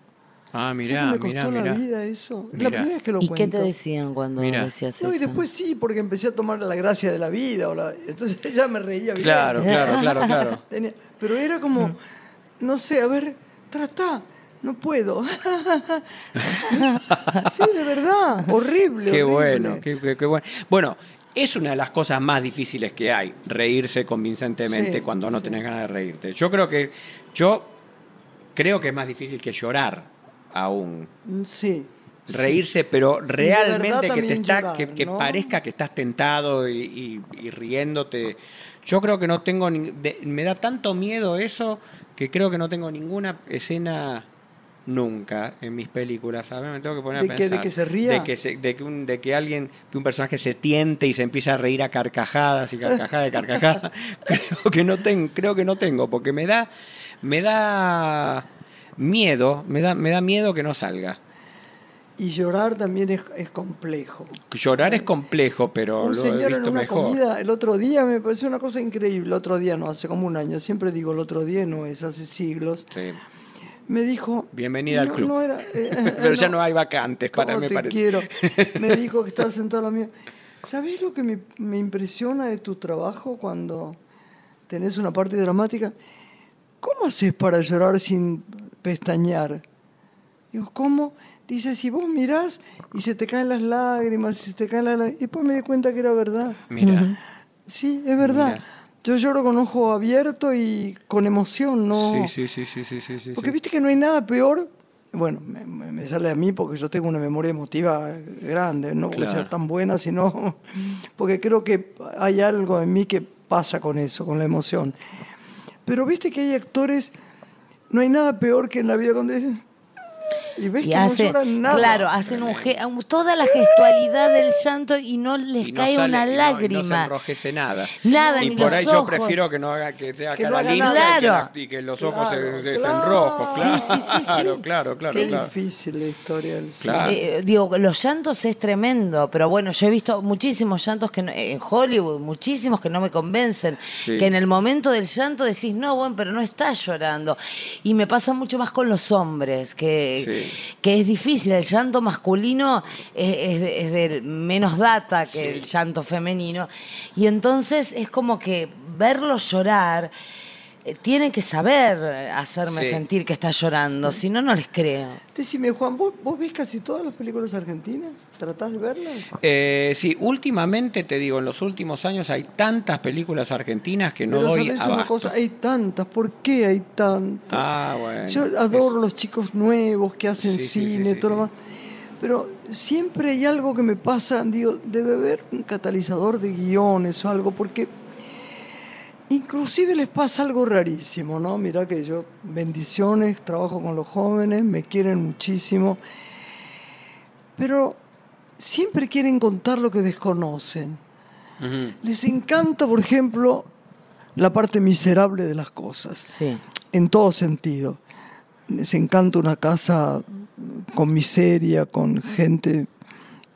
Ah, ¿Sabés mirá, me costó mirá, la mirá. vida eso? Es Mirá. La primera vez que lo ¿Y cuento. qué te decían cuando decías No, y eso? después sí, porque empecé a tomar la gracia de la vida. O la- entonces ya me reía bien. Claro, claro, claro, claro. Tenía- pero era como, no sé, a ver, trata, no puedo. sí, de verdad, horrible. Qué horrible. bueno, qué, qué- qué bueno. Bueno, es una de las cosas más difíciles que hay, reírse convincentemente Sí, cuando no sí. tenés ganas de reírte. Yo creo que, yo creo que es más difícil que llorar aún. Sí. Reírse, pero realmente que te está, llorar, que, que ¿no? parezca que estás tentado y, y- y riéndote. Yo creo que no tengo, ni- de- me da tanto miedo eso que creo que no tengo ninguna escena nunca en mis películas. ¿sabes? Me tengo que poner ¿De a que- de pensar. que se ría? De que, se- de que un, de que alguien, que un personaje se tiente y se empieza a reír a carcajadas y carcajadas y carcajadas. creo que no tengo, creo que no tengo, porque me da, me da miedo, me da, me da miedo que no salga. Y llorar también es, es complejo. Llorar es complejo, pero Un lo he señor en visto una mejor. comida el otro día me pareció una cosa increíble. El otro día, no, hace como un año. Siempre digo el otro día, no es hace siglos. Sí. Me dijo. Bienvenida al no, club. No era, eh, Pero ya no hay vacantes para, ¿Cómo me te parece. quiero. Me dijo que estaba sentado a la mía. ¿Sabés lo que me, me impresiona de tu trabajo cuando tenés una parte dramática? ¿Cómo haces para llorar sin pestañear? Digo, ¿cómo? Dice, si vos mirás y se te caen las lágrimas, y se te caen las lágrimas. Y después me di cuenta que era verdad. Mira. Sí, es verdad. Mira. Yo lloro con ojo abierto y con emoción, ¿no? Sí, sí, sí, sí, sí, sí, sí, Porque sí. viste que no hay nada peor, bueno, me, me- me sale a mí porque yo tengo una memoria emotiva grande, no porque Claro. sea tan buena, sino porque creo que hay algo en mí que pasa con eso, con la emoción. Pero viste que hay actores, no hay nada peor que en la vida cuando dicen... Y ves Y que hace, no lloran nada. claro, hacen un toda la gestualidad del llanto y no les Y no cae sale- una y no- y lágrima. No, se enrojece nada. Nada, y ni por los ahí yo ojos. prefiero que no haga que sea Que cara haga linda nada. y que la- Claro. y que los ojos se- Claro, se- estén claro. rojos, Sí, claro. sí, sí, sí. Claro, claro, claro, Qué claro. difícil la historia del cine. Claro. Eh, digo, los llantos es tremendo, pero bueno, yo he visto muchísimos llantos que no- en Hollywood, muchísimos que no me convencen, Sí. que en el momento del llanto decís, no, bueno, pero no estás llorando. Y me pasa mucho más con los hombres, que, Sí. Que es difícil, el llanto masculino es, es de, es de menos data que el llanto femenino, y entonces es como que verlos llorar... eh, Tienen que saber hacerme Sí. sentir que está llorando, si no, no les creo. Decime, Juan, ¿vos, vos ves casi todas las películas argentinas? ¿Tratás de verlas? Eh, sí, últimamente te digo, en los últimos años hay tantas películas argentinas que no Pero doy sabes una abasto. cosa, hay tantas, ¿por qué hay tantas? Ah, bueno. Yo adoro los chicos nuevos que hacen Sí, sí, sí, cine, sí, todo lo sí. más. Pero siempre hay algo que me pasa, digo, debe haber un catalizador de guiones o algo, porque inclusive les pasa algo rarísimo, ¿no? Mirá que yo, bendiciones, trabajo con los jóvenes, me quieren muchísimo, pero siempre quieren contar lo que desconocen. Les encanta, por ejemplo, la parte miserable de las cosas, Sí. en todo sentido. Les encanta una casa con miseria, con gente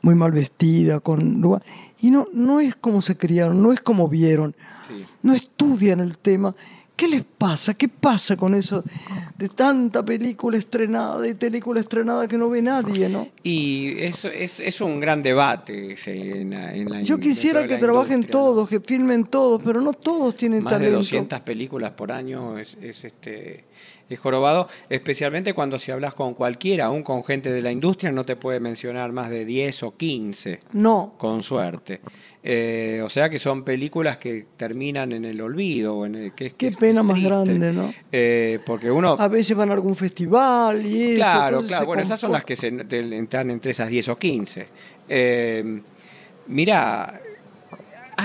muy mal vestida, con lugar- y no no es como se criaron, no es como vieron, Sí. no estudian el tema. ¿Qué les pasa? ¿Qué pasa con eso de tanta película estrenada, de película estrenada que no ve nadie, no? Y eso es, es un gran debate en la, en la Yo quisiera de que trabajen todos, que filmen todos, pero no todos tienen Más de talento. 200 películas por año es, es, este es jorobado, especialmente cuando si hablas con cualquiera, aún con gente de la industria, no te puede mencionar más de 10 o 15, No, con suerte. Eh, o sea que son películas que terminan en el olvido. o en el- que, es- Qué que pena más grande, ¿no? Eh, porque uno... a veces van a algún festival y eso. Claro, claro. Bueno, esas son las que se, del- entran entre esas 10 o 15. Eh, mira,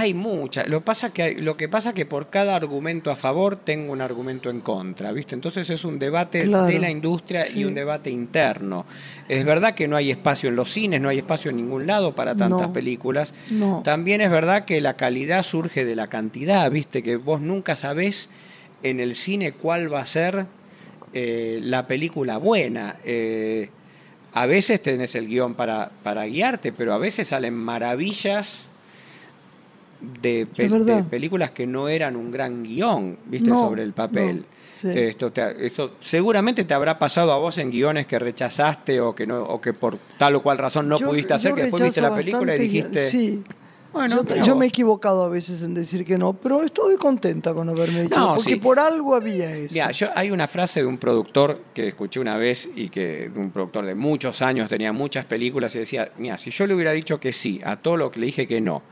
hay muchas. Lo, pasa que hay- lo que pasa que por cada argumento a favor tengo un argumento en contra, ¿viste? Entonces es un debate Claro, de la industria sí. y un debate interno. Es verdad que no hay espacio en los cines, no hay espacio en ningún lado para tantas No, películas. no. También es verdad que la calidad surge de la cantidad, ¿viste? Que vos nunca sabés en el cine cuál va a ser eh, la película buena. Eh, a veces tenés el guion para, para guiarte, pero a veces salen maravillas de, pe- películas que no eran un gran guion, viste, No, sobre el papel. no, sí. Esto, te- esto seguramente te habrá pasado a vos en guiones que rechazaste o que no o que por tal o cual razón no Yo- pudiste hacer, que después viste la película y dijiste, Sí. Bueno, yo, me he equivocado a veces en decir que no, pero estoy contenta con haberme dicho, No, porque sí. por algo había eso. Mira, yo hay una frase de un productor que escuché una vez y que de un productor de muchos años tenía muchas películas y decía, mira, si yo le hubiera dicho que sí a todo lo que le dije que no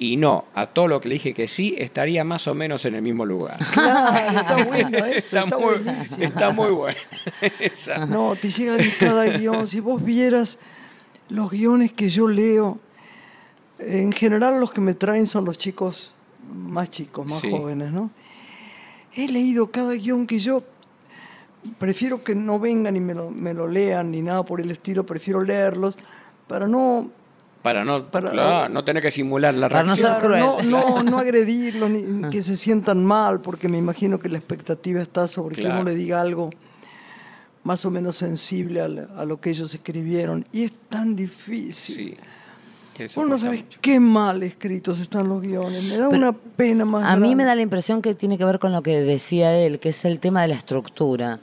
y no a todo lo que le dije que sí, estaría más o menos en el mismo lugar. Claro, está bueno eso, está, muy, está muy bueno. Esa. No, te llegan cada guion. Si vos vieras los guiones que yo leo, en general los que me traen son los chicos más chicos, más Sí. jóvenes, ¿no? He leído cada guion que yo prefiero que no vengan y me lo, me lo lean ni nada por el estilo, prefiero leerlos para no Para no, Para- claro, no tener que simular la Para no reacción. ser cruel. no, no, no agredirlos ni que se sientan mal, porque me imagino que la expectativa está sobre que uno le diga algo más o menos sensible al- a, lo que ellos escribieron. Y es tan difícil. Sí. Eso Vos no mucho. qué mal escritos están los guiones. Me da Pero una pena más A mí me da la impresión que tiene que ver con lo que decía él, que es el tema de la estructura.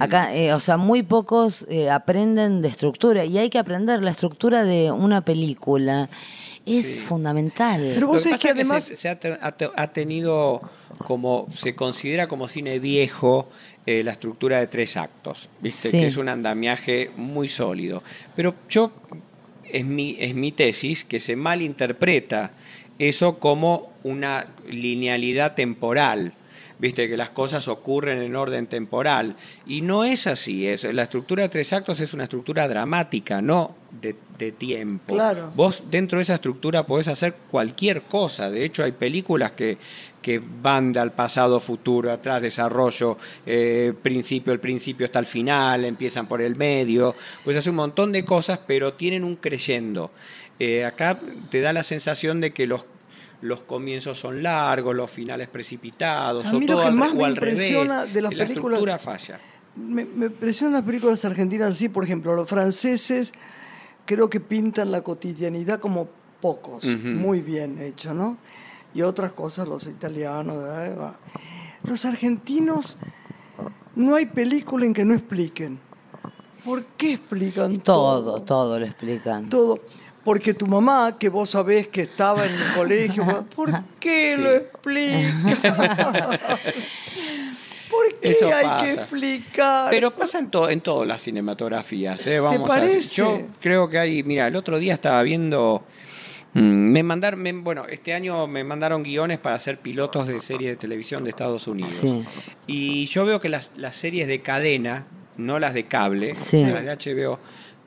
Acá, eh, o sea, muy pocos eh, aprenden de estructura y hay que aprender la estructura de una película. Es fundamental. Pero Lo vos que sabés pasa que es además... se, se ha, te- ha te- ha tenido como se considera como cine viejo eh, la estructura de tres actos, viste Sí. que es un andamiaje muy sólido. Pero yo es mi es mi tesis que se malinterpreta eso como una linealidad temporal. viste que las cosas ocurren en orden temporal. Y no es así. Es, la estructura de tres actos es una estructura dramática, no de, de tiempo. Claro. Vos dentro de esa estructura podés hacer cualquier cosa. De hecho, hay películas que, que van del pasado, futuro, atrás, desarrollo, eh, principio, el principio hasta el final, empiezan por el medio. Pues hace un montón de cosas, pero tienen un creyendo. Eh, acá te da la sensación de que los los comienzos son largos, los finales precipitados, A mí o lo todo que más me revés. impresiona de las la películas- estructura falla. Me, me impresionan las películas argentinas así, por ejemplo, los franceses creo que pintan la cotidianidad como pocos, muy bien hecho, ¿no? Y otras cosas, los italianos. Los argentinos, no hay película en que no expliquen. ¿Por qué explican Todo, todo lo explican. todo. Porque tu mamá, que vos sabés que estaba en el colegio, ¿por qué lo explica? ¿Por qué Eso hay pasa. que explicar? Pero pasa en, to- en todas las cinematografías. ¿eh? Vamos a- parece? yo creo que hay, mira, el otro día estaba viendo, me mandaron, me- bueno, este año me mandaron guiones para hacer pilotos de series de televisión de Estados Unidos. Sí. Y yo veo que las, las series de cadena, no las de cable, Sí. las de HBO,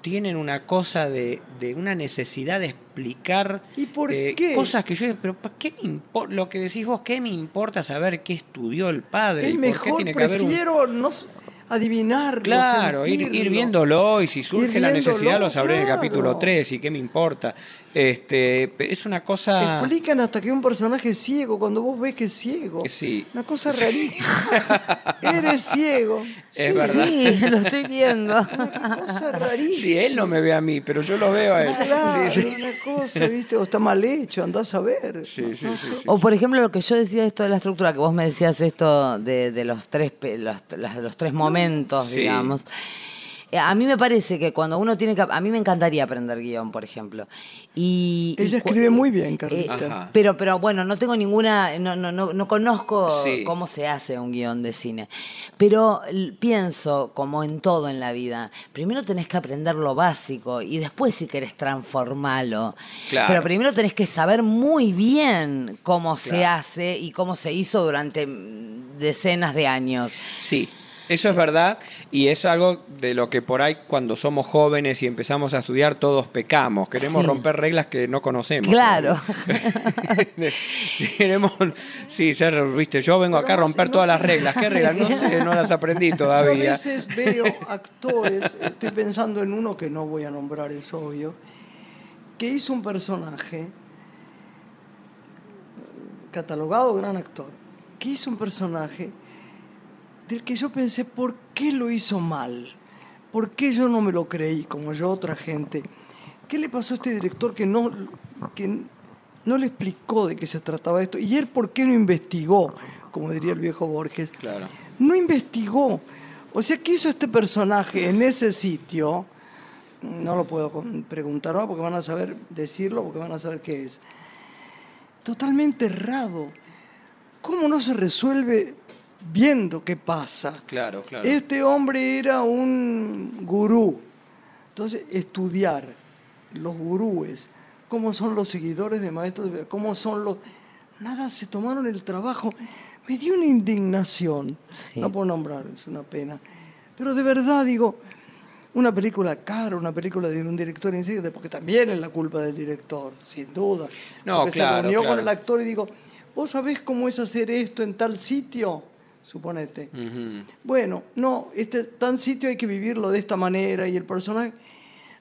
tienen una cosa de, de una necesidad de explicar ¿Y por eh, qué? cosas que yo digo, pero ¿para qué me importa? Lo que decís vos, ¿qué me importa saber qué estudió el padre? es ¿Y por qué mejor, tiene que haber un prefiero no adivinarlo, Claro, ir, viéndolo y si surge la necesidad lo sabré en el capítulo 3 y qué me importa. Este, es una cosa... Explican hasta que un personaje es ciego cuando vos ves que es ciego. Sí. Una cosa rarísima. Eres ciego. Es Sí, verdad. Sí, lo estoy viendo. Una cosa rarísima. Si él no me ve a mí, pero yo lo veo a él. Claro, Sí, sí. una cosa, ¿viste? O está mal hecho, andás a ver. Sí, sí, sí, sí. O por ejemplo lo que yo decía esto de la estructura, que vos me decías esto de, de los tres los, tres momentos, Sí. digamos. Eh, A mí me parece que cuando uno tiene que... A mí me encantaría aprender guion, por ejemplo. Y, Ella escribe muy bien, eh, Carlita. Ajá. pero, pero bueno, no tengo ninguna, no, no, no, no conozco Sí. cómo se hace un guion de cine. Pero pienso, como en todo en la vida, primero tenés que aprender lo básico y después si querés transformarlo. Claro. Pero primero tenés que saber muy bien cómo se hace y cómo se hizo durante mm, decenas de años. Sí, eso es verdad y es algo de lo que por ahí cuando somos jóvenes y empezamos a estudiar todos pecamos. Queremos Sí. romper reglas que no conocemos. Claro. Sí, queremos, sí, ser, viste, yo vengo acá a romper no todas sé. las reglas. ¿Qué reglas? No sé, no las aprendí Yo a todavía. veces veo actores, estoy pensando en uno que no voy a nombrar, es obvio, que hizo un personaje, catalogado gran actor, que hizo un personaje del que yo pensé, ¿por qué lo hizo mal? ¿Por qué yo no me lo creí como yo otra gente? ¿Qué le pasó a este director que no, que no le explicó de qué se trataba esto? ¿Y él por qué no investigó? Como diría el viejo Borges Claro. no investigó. O sea, ¿qué hizo este personaje en ese sitio? No lo puedo preguntar ahora porque van a saber decirlo, porque van a saber qué es. Totalmente errado. ¿Cómo no se resuelve viendo qué pasa? Claro, claro. Este hombre era un gurú. Entonces, estudiar los gurúes, cómo son los seguidores de maestros, cómo son los... Nada, se tomaron el trabajo. Me dio una indignación. Sí. No puedo nombrar, es una pena. Pero de verdad digo, una película cara, una película de un director insigne, porque también es la culpa del director, sin duda. No, porque claro, se reunió claro. con el actor y digo, ¿vos sabés cómo es hacer esto en tal sitio? Suponete. Bueno, no, este tan sitio hay que vivirlo de esta manera y el personaje.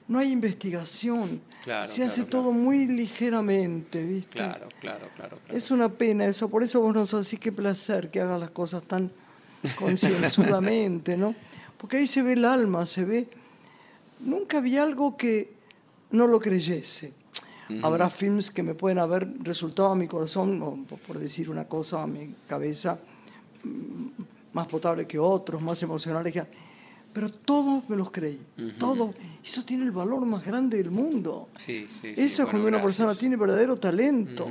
No hay investigación. Claro, Se hace claro, todo muy ligeramente, ¿viste? Claro, claro, claro. Es una pena eso, por eso vos nos así qué placer que hagas las cosas tan concienzudamente, ¿no? Porque ahí se ve el alma, se ve. Nunca vi algo que no lo creyese. Habrá films que me pueden haber resultado a mi corazón, o por- decir una cosa, a mi cabeza, más potable que otros, más emocionales que. Pero todos me los creí, todos. Eso tiene el valor más grande del mundo. Sí, sí, sí, Eso es bueno, cuando una gracias. persona tiene verdadero talento.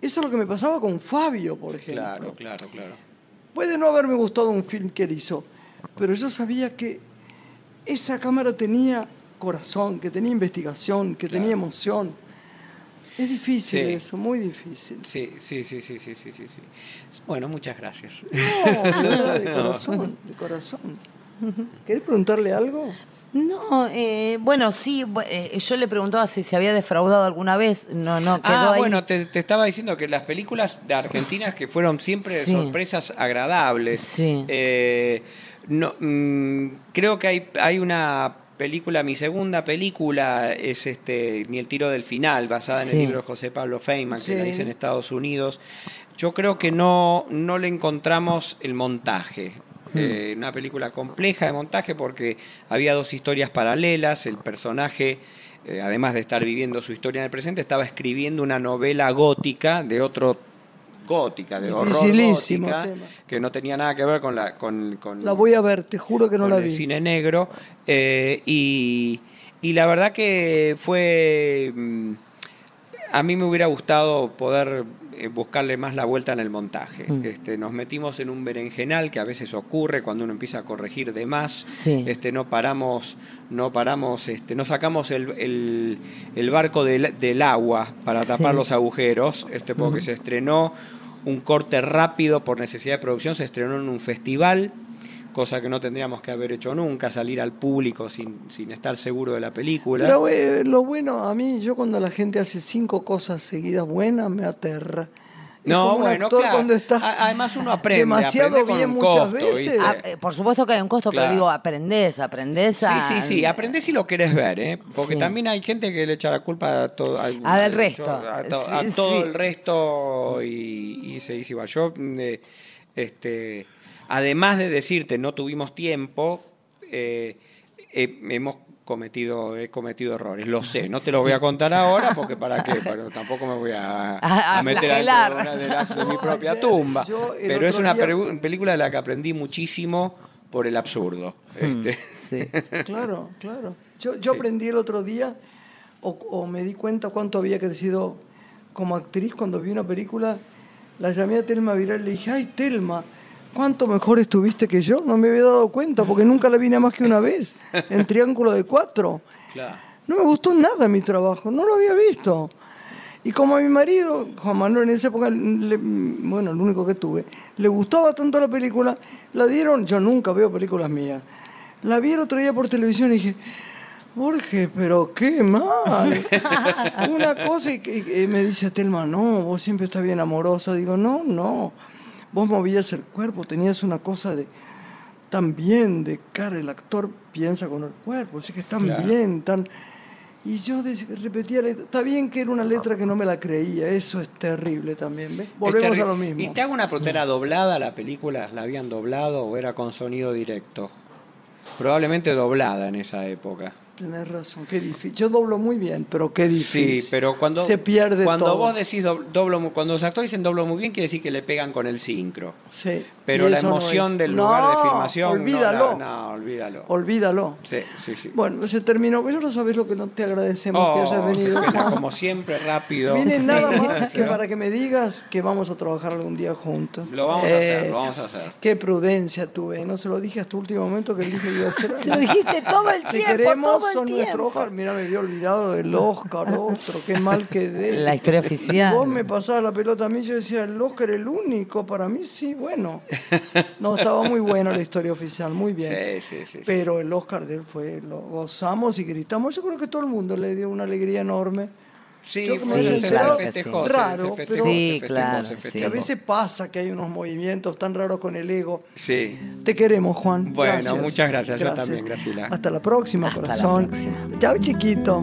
Eso es lo que me pasaba con Fabio, por ejemplo. Claro, claro, claro. Puede no haberme gustado un film que él hizo, pero yo sabía que esa cámara tenía corazón, que tenía investigación, que tenía emoción. Es difícil Sí. eso, muy difícil. Sí, sí, sí, sí, sí, sí, sí, sí. Bueno, muchas gracias. No, de verdad, de corazón, de corazón. ¿Querés preguntarle algo? No, eh, bueno, sí, eh, yo le preguntaba si se había defraudado alguna vez. No, no, quedó Ah, ahí. bueno, te, te estaba diciendo que las películas de Argentina que fueron siempre Sí. sorpresas agradables. Sí. Eh, no, mm, creo que hay, hay una película, mi segunda película es este Ni el tiro del final, basada en el libro de José Pablo Feynman, que la hice en Estados Unidos. Yo creo que no, no le encontramos el montaje. Eh, una película compleja de montaje porque había dos historias paralelas, el personaje, eh, además de estar viviendo su historia en el presente, estaba escribiendo una novela gótica de otro gótica, de horror gótica, tema. que no tenía nada que ver con la con, con- La voy a ver, te juro que no con la el vi. cine negro eh, y, y la verdad que fue mm, a mí me hubiera gustado poder eh, buscarle más la vuelta en el montaje Mm. este, nos metimos en un berenjenal que a veces ocurre cuando uno empieza a corregir de más Sí. este no paramos no paramos este no sacamos el, el- el barco del, del agua para Sí. tapar los agujeros este porque se estrenó un corte rápido por necesidad de producción se estrenó en un festival cosa que no tendríamos que haber hecho nunca, salir al público sin, sin estar seguro de la película. Pero eh, lo bueno, a mí, yo cuando la gente hace cinco cosas seguidas buenas, me aterra. No, como un bueno, actor claro. cuando está A- Además uno aprende. demasiado aprende bien muchas costo, veces. Ah, eh, por supuesto que hay un costo, Claro. pero digo, aprendés, aprendés Sí, a... sí, sí, aprendés si lo querés ver, ¿eh? Porque Sí. también hay gente que le echa la culpa a todo, al- Ah, del resto. a, to- Sí, a todo sí. el resto y, y se dice igual. Yo, mm, eh, este, además de decirte no tuvimos tiempo, eh, eh, hemos cometido, he cometido errores, lo sé, no te lo voy a contar ahora porque para qué, pero tampoco me voy a, A- a meter flagelar. dentro de, mi propia ayer, tumba. yo Pero es una día- película de la que aprendí muchísimo por el absurdo. Hmm. Este, Sí. Claro, claro. Yo, yo aprendí el otro día, o, o me di cuenta cuánto había crecido como actriz cuando vi una película. La llamé a Telma Viral y le dije, ay, Telma, ¿cuánto mejor estuviste que yo? No me había dado cuenta porque nunca la vi nada más que una vez, en Triángulo de Cuatro. Claro. No me gustó nada mi trabajo, no lo había visto. Y como a mi marido, Juan Manuel, en esa época, le- bueno, el único que tuve, le gustaba tanto la película, la dieron, yo nunca veo películas mías, la vi el otro día por televisión y dije, Jorge, pero qué mal. Una cosa y, que- y me dice Telma, no, vos siempre estás bien amorosa. Digo, no, no, vos movías el cuerpo, tenías una cosa de tan bien, de cara, el actor piensa con el cuerpo, así que tan Claro. bien, tan... Y yo repetía, la letra. está bien que era una letra que no me la creía, eso es terrible también, ¿ves? Volvemos a lo mismo. ¿Y te hago una pregunta? ¿Era doblada la película? ¿La habían doblado o era con sonido directo? Probablemente doblada en esa época. Tenés razón, qué difícil. Yo doblo muy bien, pero qué difícil. Sí, pero cuando, Se pierde cuando todo. vos decís dob- doblo, cuando los actores dicen doblo muy bien, quiere decir que le pegan con el sincro. Sí. Pero la no emoción del No, lugar de filmación. no la- Olvídalo. No, olvídalo. Olvídalo. Sí, sí, sí. Bueno, se terminó. Pero no sabes lo que no te agradecemos Oh, que hayas venido. pena, Juan. como siempre, rápido. Viene Sí. nada más que para que me digas que vamos a trabajar algún día juntos. Lo vamos a Eh, hacer, lo vamos a hacer. Qué prudencia tuve. No se lo dije hasta el último momento que dije que iba a hacer. Se lo dijiste todo el Te tiempo, queremos, todo el son nuestro tiempo. Oscar. Mira, me había olvidado del Oscar, otro. Qué mal quedé. La historia oficial. Vos me pasabas la pelota a mí, yo decía, el Oscar el único. Para mí sí, bueno. No, estaba muy buena la historia oficial, muy bien. Sí, sí. sí. Pero el Oscar de él fue, lo gozamos y gritamos. Yo creo que todo el mundo le dio una alegría enorme. Sí, Yo como se- he se, festejó, Sí. se- Raro, se pero- festejó, Sí, se festejó, claro, se sí. festejó. Que a veces pasa que hay unos movimientos tan raros con el ego. Sí. Te queremos, Juan. Bueno, Gracias. muchas gracias. Yo también, Graciela. Hasta la próxima, Hasta la corazón. próxima. Chao, chiquito.